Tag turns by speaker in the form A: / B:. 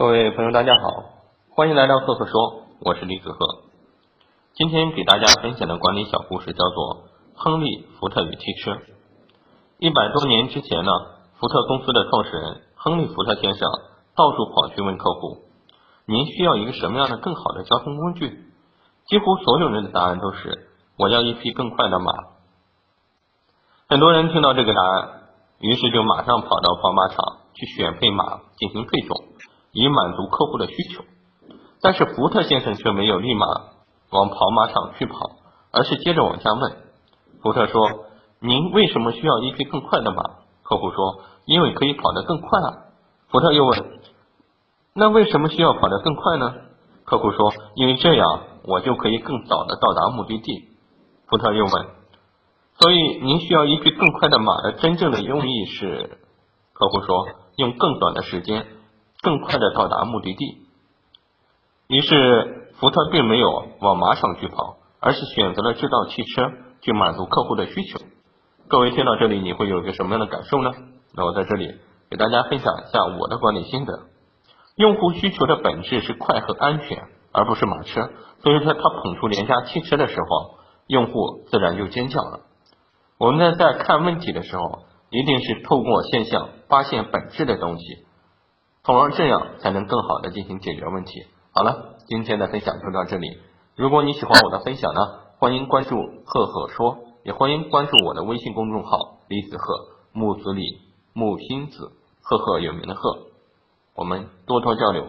A: 各位朋友，大家好，欢迎来到赫赫说，我是李子赫。今天给大家分享的管理小故事叫做《亨利·福特与汽车》。一百多年之前呢，福特公司的创始人亨利·福特先生到处跑去问客户：“您需要一个什么样的更好的交通工具？”几乎所有人的答案都是：“我要一匹更快的马。”很多人听到这个答案，于是就马上跑到跑马场去选配马进行配种。以满足客户的需求，但是福特先生却没有立马往跑马场去跑，而是接着往下问。福特说：“您为什么需要一匹更快的马？”客户说：“因为可以跑得更快啊。”福特又问：“那为什么需要跑得更快呢？”客户说：“因为这样我就可以更早的到达目的地。”福特又问：“所以您需要一匹更快的马的真正的用意是？”客户说：“用更短的时间。”更快的到达目的地。于是福特并没有往马场去跑，而是选择了制造汽车去满足客户的需求。各位听到这里，你会有一个什么样的感受呢？那我在这里给大家分享一下我的管理心得。用户需求的本质是快和安全，而不是马车。所以说，他捧出廉价汽车的时候，用户自然就尖叫了。我们呢，在看问题的时候，一定是透过现象发现本质的东西。从而这样才能更好的进行解决问题。好了，今天的分享就到这里。如果你喜欢我的分享呢，欢迎关注赫赫说，也欢迎关注我的微信公众号李子赫木子李木星子赫赫有名的赫，我们多多交流。